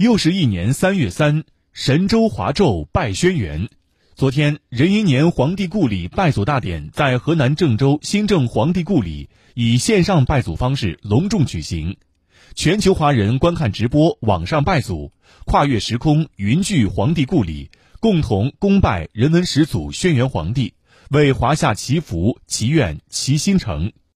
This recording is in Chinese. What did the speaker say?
又是一年三月三，神州华胄拜轩辕。昨天，壬寅年皇帝故里拜祖大典在河南郑州新郑皇帝故里以线上拜祖方式隆重举行，全球华人观看直播，网上拜祖，跨越时空，云聚皇帝故里，共同恭拜人文始祖轩辕皇帝，为华夏祈福、祈愿、祈新城。